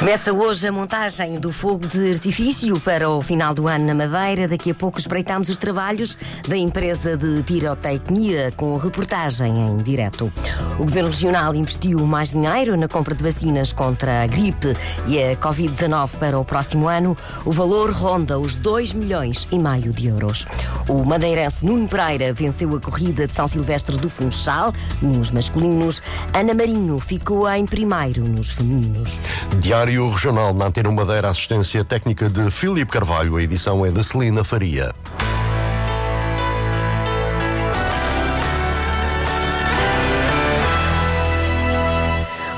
Começa hoje a montagem do fogo de artifício para o final do ano na Madeira. Daqui a pouco espreitamos os trabalhos da empresa de pirotecnia com reportagem em direto. O Governo Regional investiu mais dinheiro na compra de vacinas contra a gripe e a Covid-19 para o próximo ano. O valor ronda os 2 milhões e meio de euros. O madeirense Nuno Pereira venceu a corrida de São Silvestre do Funchal nos masculinos. Ana Marinho ficou em primeiro nos femininos. Diário Regional na Antena Madeira, assistência técnica de Filipe Carvalho. A edição é de Celina Faria.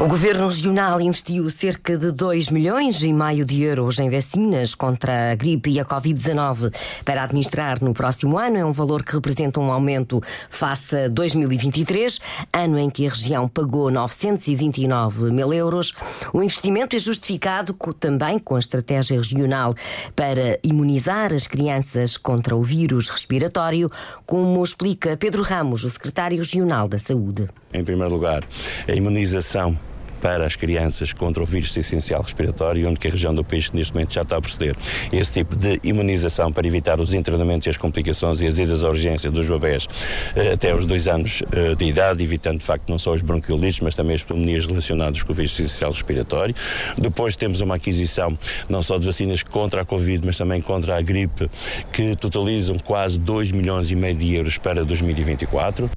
O Governo Regional investiu cerca de 2 milhões e meio de euros em vacinas contra a gripe e a Covid-19 para administrar no próximo ano. É um valor que representa um aumento face a 2023, ano em que a região pagou 929 mil euros. O investimento é justificado também com a estratégia regional para imunizar as crianças contra o vírus respiratório, como explica Pedro Ramos, o secretário regional da Saúde. Em primeiro lugar, a imunização para as crianças contra o vírus essencial respiratório, onde que a região do país neste momento já está a proceder. Esse tipo de imunização para evitar os internamentos e as complicações e as idas à urgência dos bebés eh, até aos dois anos eh, de idade, evitando de facto não só os bronquiolites, mas também as pneumonias relacionadas com o vírus essencial respiratório. Depois temos uma aquisição não só de vacinas contra a Covid, mas também contra a gripe, que totalizam quase 2 milhões e meio de euros para 2024.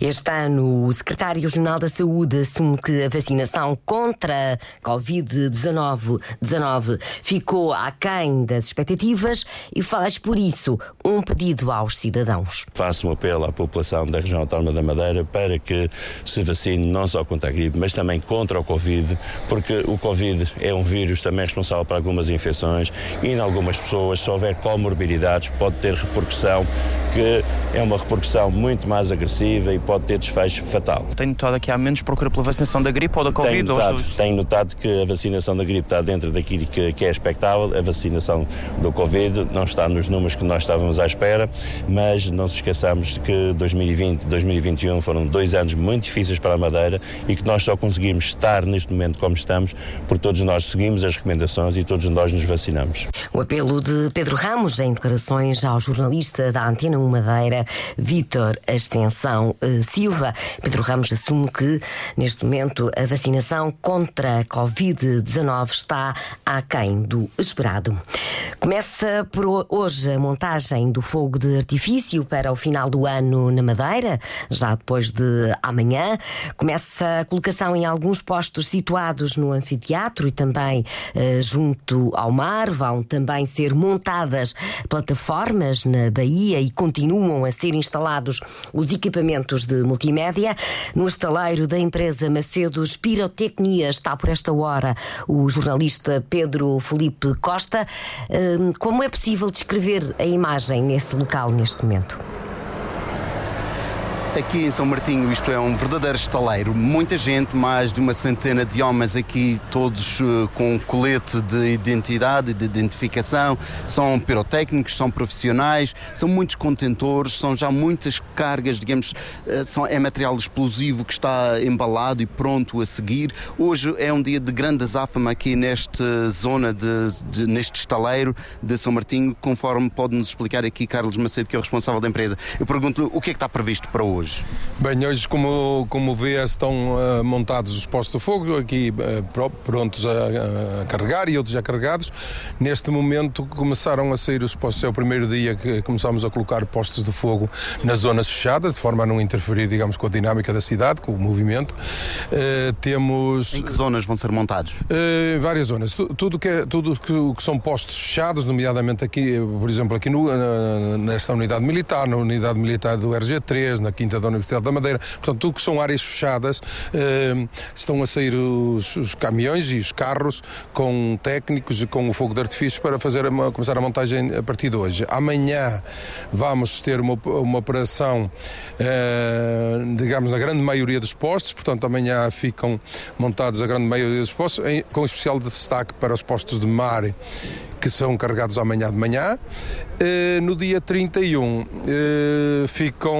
Este ano, o secretário regional da Saúde assume que a vacinação contra a Covid-19 ficou aquém das expectativas e faz, por isso, um pedido aos cidadãos. Faço um apelo à população da região autónoma da Madeira para que se vacine não só contra a gripe, mas também contra o Covid, porque o Covid é um vírus também responsável por algumas infecções e em algumas pessoas, se houver comorbidades, pode ter repercussão que é uma repercussão muito mais agressiva e pode ter desfecho fatal. Tenho notado aqui há menos procura pela vacinação da gripe ou da Covid? Tenho notado, tenho notado que a vacinação da gripe está dentro daquilo que, que, é expectável, a vacinação do Covid não está nos números que nós estávamos à espera, mas não se esqueçamos que 2020 e 2021 foram dois anos muito difíceis para a Madeira e que nós só conseguimos estar neste momento como estamos porque todos nós seguimos as recomendações e todos nós nos vacinamos. O apelo de Pedro Ramos em declarações ao jornalista da Antena 1 Madeira, Vítor Ascensão eh, Silva. Pedro Ramos assume que, neste momento, a vacinação contra a Covid-19 está aquém do esperado. Começa por hoje a montagem do fogo de artifício para o final do ano na Madeira, já depois de amanhã. Começa a colocação em alguns postos situados no anfiteatro e também eh, junto ao mar. Vão também ser montadas plataformas na Bahia e continuam a ser instalados os equipamentos de multimédia. No estaleiro da empresa Macedos Pirotecnia está por esta hora o jornalista Pedro Felipe Costa. Hum, como é possível descrever a imagem nesse local neste momento? Aqui em São Martinho isto é um verdadeiro estaleiro. Muita gente, mais de uma centena de homens aqui, todos uh, com colete de identidade, de identificação. São pirotécnicos, são profissionais, são muitos contentores, são já muitas cargas, digamos, uh, são, é material explosivo que está embalado e pronto a seguir. Hoje é um dia de grande azáfama aqui nesta zona, de, de, neste estaleiro de São Martinho, conforme pode nos explicar aqui Carlos Macedo, que é o responsável da empresa. Eu pergunto o que é que está previsto para hoje? Hoje? Bem, hoje, como, como vê, estão uh, montados os postos de fogo aqui uh, prontos a, a, carregar e outros já carregados. Neste momento começaram a sair os postos, é o primeiro dia que começamos a colocar postos de fogo nas zonas fechadas, de forma a não interferir, digamos, com a dinâmica da cidade, com o movimento. Uh, temos... Em que zonas vão ser montados? várias zonas. Tudo que, é, tudo que, que, são postos fechados, nomeadamente aqui, por exemplo, aqui no, nesta unidade militar, na unidade militar do RG3, na Quinta Da Universidade da Madeira. Portanto, tudo que são áreas fechadas, eh, estão a sair os, os, caminhões e os carros com técnicos e com o fogo de artifício para fazer a, começar a montagem a partir de hoje. Amanhã vamos ter uma, uma operação, eh, digamos, na grande maioria dos postos, portanto, amanhã ficam montados a grande maioria dos postos, em, com especial destaque para os postos de mar que são carregados amanhã de manhã. Eh, no dia 31 eh, ficam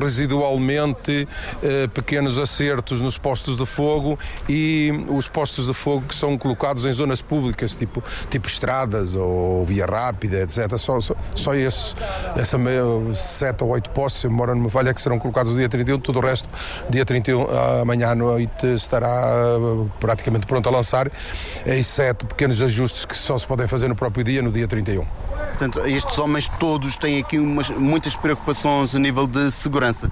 residualmente eh, pequenos acertos nos postos de fogo e os postos de fogo que são colocados em zonas públicas, tipo, tipo estradas ou via rápida, etc. Só, só, só esses, essa meio, sete ou oito postos, se mora numa falha, que serão colocados no dia 31, tudo o resto, dia 31, amanhã à noite, estará praticamente pronto a lançar, exceto pequenos ajustes que só se podem fazer no próprio dia, no dia 31. Portanto, estes homens todos têm aqui umas, muitas preocupações a nível de segurança.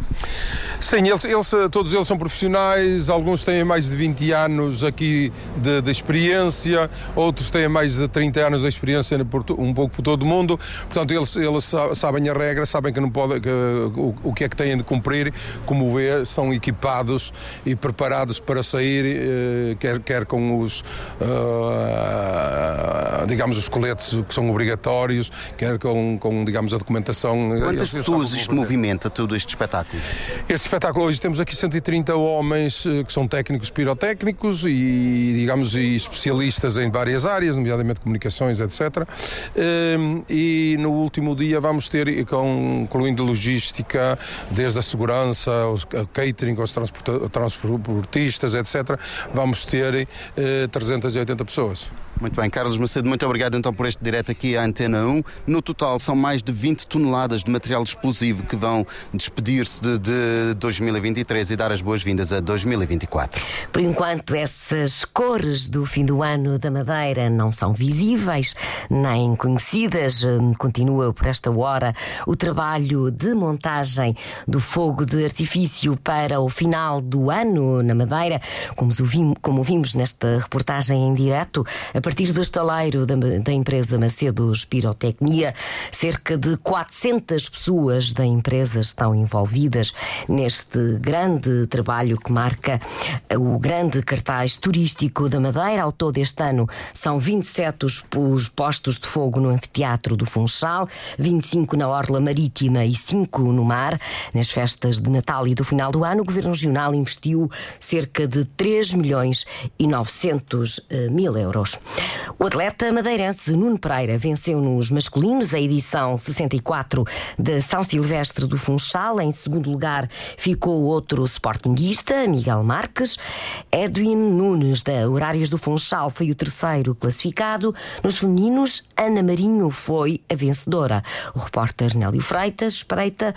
Sim, eles, eles, todos eles são profissionais, alguns têm mais de 20 anos aqui de, de experiência, outros têm mais de 30 anos de experiência um pouco por todo o mundo. Portanto, eles, eles sabem a regra, sabem que não pode, que, o, o que é que têm de cumprir. Como vê, são equipados e preparados para sair, eh, quer, quer com os, uh, digamos, os coletes que são obrigatórios, quer com, com digamos, a documentação. Quantas pessoas isto movimenta todo este espetáculo? Este espetáculo hoje temos aqui 130 homens eh, que são técnicos pirotécnicos e, digamos, e especialistas em várias áreas, nomeadamente comunicações, etc. Ehm, e no último dia vamos ter, incluindo logística, desde a segurança, o catering, os transportistas, etc., vamos ter 380 eh, pessoas. Muito bem, Carlos Macedo, muito obrigado então por este direto aqui à Antena 1. No total são mais de 20 toneladas de material explosivo que vão despedir-se de, de 2023 e dar as boas-vindas a 2024. Por enquanto, essas cores do fim do ano da Madeira não são visíveis nem conhecidas. Hum, continua por esta hora o trabalho de montagem do fogo de artifício para o final do ano na Madeira, como vimos nesta reportagem em direto. Partir do estaleiro da, da empresa Macedos Pirotecnia, cerca de 400 pessoas da empresa estão envolvidas neste grande trabalho que marca o grande cartaz turístico da Madeira. Ao todo, este ano são 27 os, os postos de fogo no anfiteatro do Funchal, 25 na Orla Marítima e 5 no mar. Nas festas de Natal e do final do ano, o Governo Regional investiu cerca de 3 milhões e 900 eh, mil euros. O atleta madeirense Nuno Pereira venceu nos masculinos a edição 64 de São Silvestre do Funchal. Em segundo lugar ficou outro sportinguista, Miguel Marques. Edwin Nunes, da Horários do Funchal, foi o terceiro classificado. Nos femininos, Ana Marinho foi a vencedora. O repórter Nélio Freitas espreita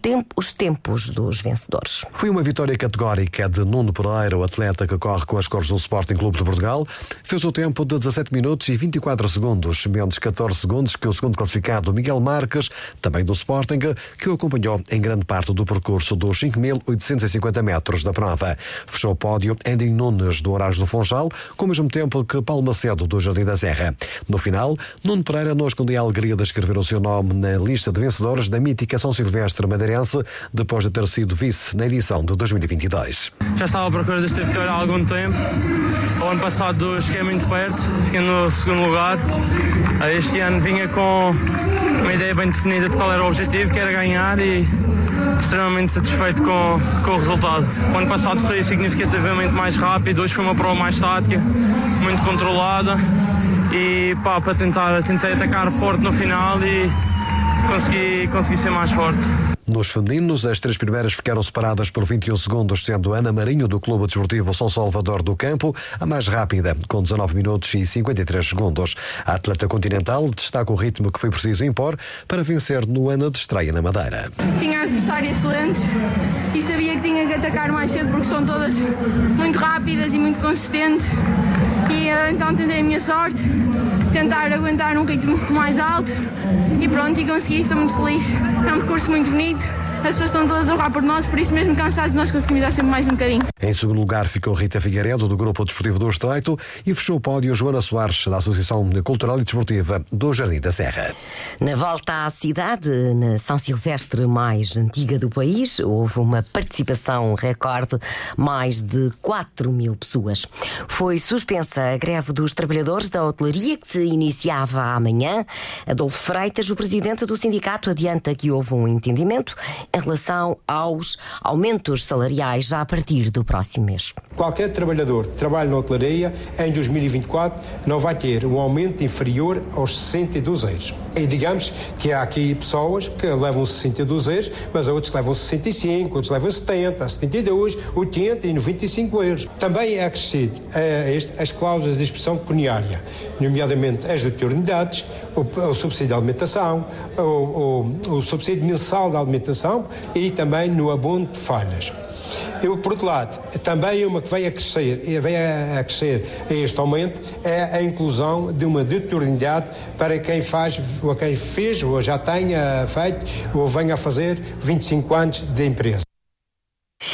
tempo, os tempos dos vencedores. Foi uma vitória categórica de Nuno Pereira, o atleta que corre com as cores do Sporting Clube de Portugal. Fez o tempo de 17 minutos e 24 segundos, menos 14 segundos que o segundo classificado Miguel Marques, também do Sporting, que o acompanhou em grande parte do percurso dos 5.850 metros da prova. Fechou o pódio Andy Nunes, do Horário do Funchal, com o mesmo tempo que Paulo Macedo, do Jardim da Serra. No final, Nuno Pereira não escondia a alegria de escrever o seu nome na lista de vencedores da mítica São Silvestre Madeirense, depois de ter sido vice na edição de 2022. Já estava à procura desta vitória há algum tempo. O ano passado cheguei muito perto, fiquei no segundo lugar. Este ano vinha com uma ideia bem definida de qual era o objetivo, que era ganhar e extremamente satisfeito com, com o resultado. O ano passado foi significativamente mais rápido, hoje foi uma prova mais tática, muito controlada e pá, para tentar, tentei atacar forte no final e consegui, consegui ser mais forte. Nos femininos, as três primeiras ficaram separadas por 21 segundos, sendo Ana Marinho, do Clube Desportivo São Salvador do Campo, a mais rápida, com 19 minutos e 53 segundos. A atleta continental destaca o ritmo que foi preciso impor para vencer no ano de estreia na Madeira. Tinha adversário excelente e sabia que tinha que atacar mais cedo porque são todas muito rápidas e muito consistentes. E então tentei a minha sorte, tentar aguentar um ritmo mais alto e pronto, e consegui, estou muito feliz. É um percurso muito bonito as pessoas estão todas a orar por nós, por isso mesmo cansados nós conseguimos dar sempre mais um bocadinho. Em segundo lugar ficou Rita Figueiredo, do Grupo Desportivo do Estreito, e fechou o pódio Joana Soares, da Associação Cultural e Desportiva do Jardim da Serra. Na volta à cidade, na São Silvestre mais antiga do país, houve uma participação recorde, mais de 4 mil pessoas. Foi suspensa a greve dos trabalhadores da hotelaria que se iniciava amanhã. Adolfo Freitas, o presidente do sindicato, adianta que houve um entendimento em relação aos aumentos salariais já a partir do próximo mês. Qualquer trabalhador que trabalhe na hotelaria em 2024 não vai ter um aumento inferior aos 62 euros. E digamos que há aqui pessoas que levam 62 euros, mas há outros que levam 65, outros levam 70, 72, 80 e 95 euros. Também é acrescido a as cláusulas de expressão pecuniária, nomeadamente as de eternidades, o, o subsídio de alimentação, o, o, o subsídio mensal de alimentação e também no abono de falhas. Eu, por outro lado, também uma que vem a crescer, vem a crescer a este aumento é a inclusão de uma determinidade para quem faz, ou quem fez, ou já tenha feito, ou venha a fazer 25 anos de empresa.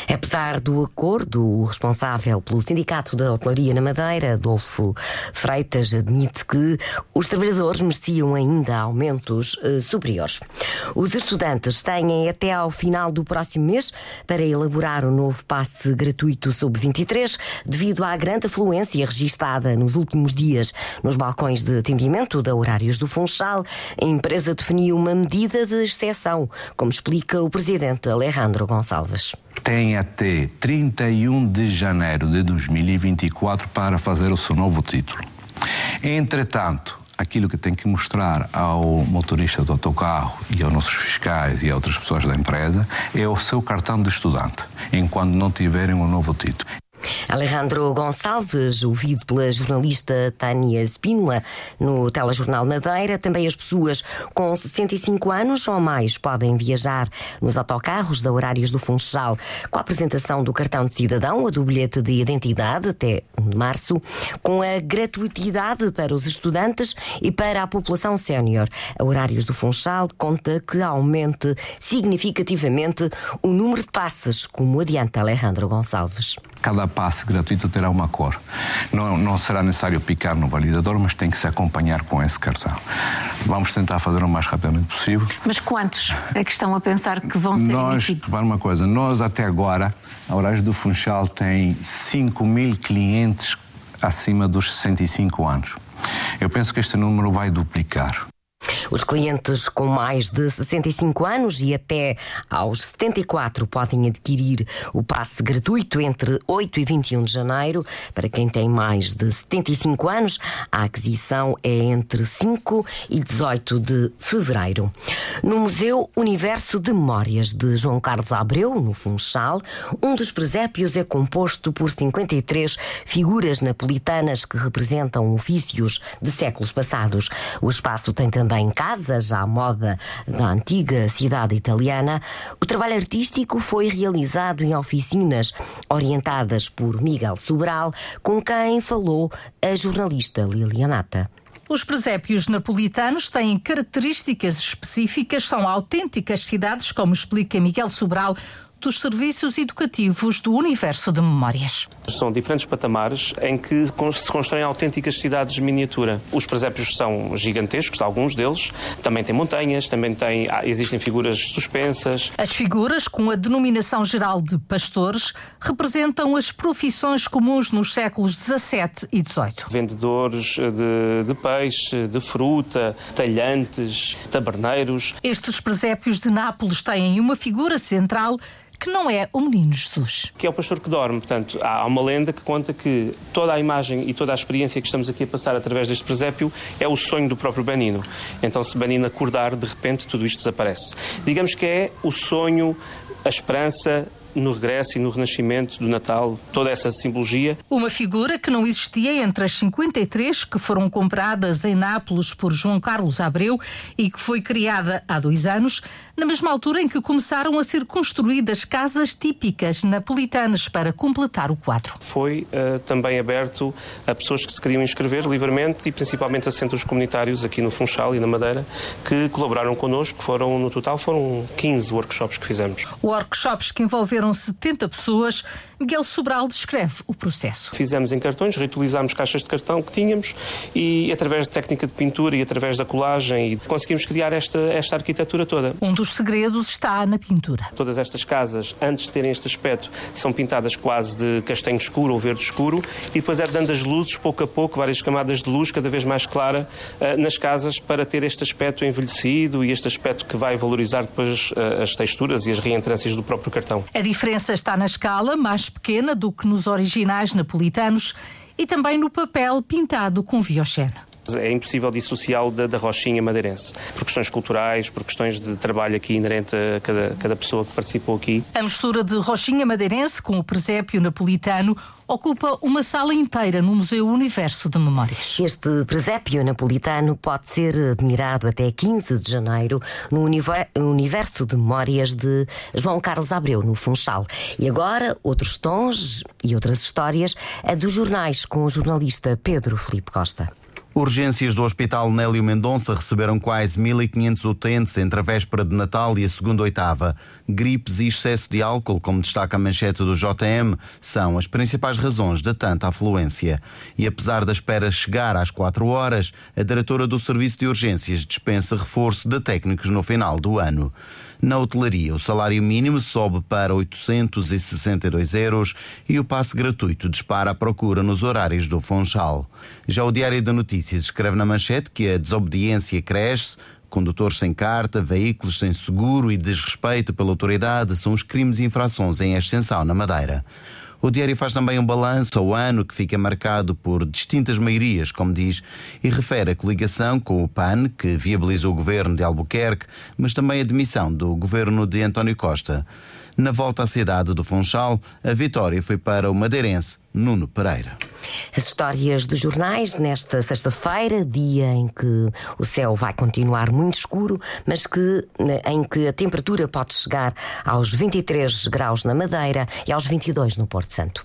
Apesar do acordo, o responsável pelo Sindicato da Hotelaria na Madeira, Adolfo Freitas, admite que os trabalhadores mereciam ainda aumentos eh, superiores. Os estudantes têm até ao final do próximo mês para elaborar o novo passe gratuito sub-23, devido à grande afluência registada nos últimos dias nos balcões de atendimento da Horários do Funchal. A empresa definiu uma medida de exceção, como explica o presidente Alejandro Gonçalves tem até 31 de janeiro de 2024 para fazer o seu novo título. Entretanto, aquilo que tem que mostrar ao motorista do autocarro e aos nossos fiscais e a outras pessoas da empresa é o seu cartão de estudante, enquanto não tiverem um novo título. Alejandro Gonçalves, ouvido pela jornalista Tânia Spínola no Telejornal Madeira. Também as pessoas com 65 anos ou mais podem viajar nos autocarros da Horários do Funchal com a apresentação do cartão de cidadão ou do bilhete de identidade até 1 de março, com a gratuitidade para os estudantes e para a população sénior. A Horários do Funchal conta que aumente significativamente o número de passes, como adianta Alejandro Gonçalves. Cada passe gratuito terá uma cor. Não, não será necessário picar no validador, mas tem que se acompanhar com esse cartão. Vamos tentar fazer o mais rapidamente possível. Mas quantos é que estão a pensar que vão ser nós, emitidos? Repare uma coisa, nós até agora, a Horários do Funchal tem 5 mil clientes acima dos 65 anos. Eu penso que este número vai duplicar. Os clientes com mais de 65 anos e até aos 74 podem adquirir o passe gratuito entre 8 e 21 de janeiro. Para quem tem mais de 75 anos, a aquisição é entre 5 e 18 de fevereiro. No Museu Universo de Memórias de João Carlos Abreu, no Funchal, um dos presépios é composto por 53 figuras napolitanas que representam ofícios de séculos passados. O espaço tem também casas à moda da antiga cidade italiana, o trabalho artístico foi realizado em oficinas orientadas por Miguel Sobral, com quem falou a jornalista Lilianata. Os presépios napolitanos têm características específicas, são autênticas cidades, como explica Miguel Sobral, dos serviços educativos do universo de memórias. São diferentes patamares em que se constroem autênticas cidades de miniatura. Os presépios são gigantescos, alguns deles. Também têm montanhas, também têm, existem figuras suspensas. As figuras, com a denominação geral de pastores, representam as profissões comuns nos séculos XVII e XVIII. Vendedores de, de peixe, de fruta, talhantes, taberneiros. Estes presépios de Nápoles têm uma figura central que não é o menino Jesus. Que é o pastor que dorme. Portanto, há uma lenda que conta que toda a imagem e toda a experiência que estamos aqui a passar através deste presépio é o sonho do próprio Benino. Então, se Benino acordar, de repente, tudo isto desaparece. Digamos que é o sonho, a esperança no regresso e no renascimento do Natal, toda essa simbologia. Uma figura que não existia entre as 53 que foram compradas em Nápoles por João Carlos Abreu e que foi criada há dois anos, na mesma altura em que começaram a ser construídas casas típicas napolitanas para completar o quadro. Foi uh, também aberto a pessoas que se queriam inscrever livremente e principalmente a centros comunitários aqui no Funchal e na Madeira que colaboraram connosco. Foram, no total, foram 15 workshops que fizemos. Workshops que envolveram 70 pessoas. Miguel Sobral descreve o processo. Fizemos em cartões, reutilizámos caixas de cartão que tínhamos e através de técnica de pintura e através da colagem e conseguimos criar esta, esta arquitetura toda. Um dos segredos está na pintura. Todas estas casas, antes de terem este aspecto, são pintadas quase de castanho escuro ou verde escuro e depois é dando as luzes, pouco a pouco, várias camadas de luz cada vez mais clara uh, nas casas para ter este aspecto envelhecido e este aspecto que vai valorizar depois uh, as texturas e as reentrâncias do próprio cartão. A diferença está na escala, mais pequena do que nos originais napolitanos e também no papel pintado com viochene. É impossível dissociá-lo da, da, rochinha madeirense, por questões culturais, por questões de trabalho aqui inerente a cada, cada pessoa que participou aqui. A mistura de rochinha madeirense com o presépio napolitano ocupa uma sala inteira no Museu Universo de Memórias. Este presépio napolitano pode ser admirado até 15 de janeiro no Universo de Memórias de João Carlos Abreu, no Funchal. E agora, outros tons e outras histórias, a dos jornais com o jornalista Pedro Felipe Costa. Urgências do Hospital Nélio Mendonça receberam quase 1.500 utentes entre a véspera de Natal e a segunda oitava. Gripes e excesso de álcool, como destaca a manchete do JM, são as principais razões de tanta afluência. E apesar da espera chegar às 4 horas, a diretora do Serviço de Urgências dispensa reforço de técnicos no final do ano. Na hotelaria, o salário mínimo sobe para 862 euros e o passe gratuito dispara a procura nos horários do Funchal. Já o Diário da Notícias escreve na manchete que a desobediência cresce. Condutores sem carta, veículos sem seguro e desrespeito pela autoridade são os crimes e infrações em extensão na Madeira. O diário faz também um balanço ao ano que fica marcado por distintas maiorias, como diz, e refere a coligação com o PAN, que viabilizou o governo de Albuquerque, mas também a demissão do governo de António Costa. Na volta à cidade do Funchal, a vitória foi para o madeirense Nuno Pereira. As histórias dos jornais nesta sexta-feira, dia em que o céu vai continuar muito escuro, mas que, em que a temperatura pode chegar aos 23 graus na Madeira e aos 22 no Porto Santo.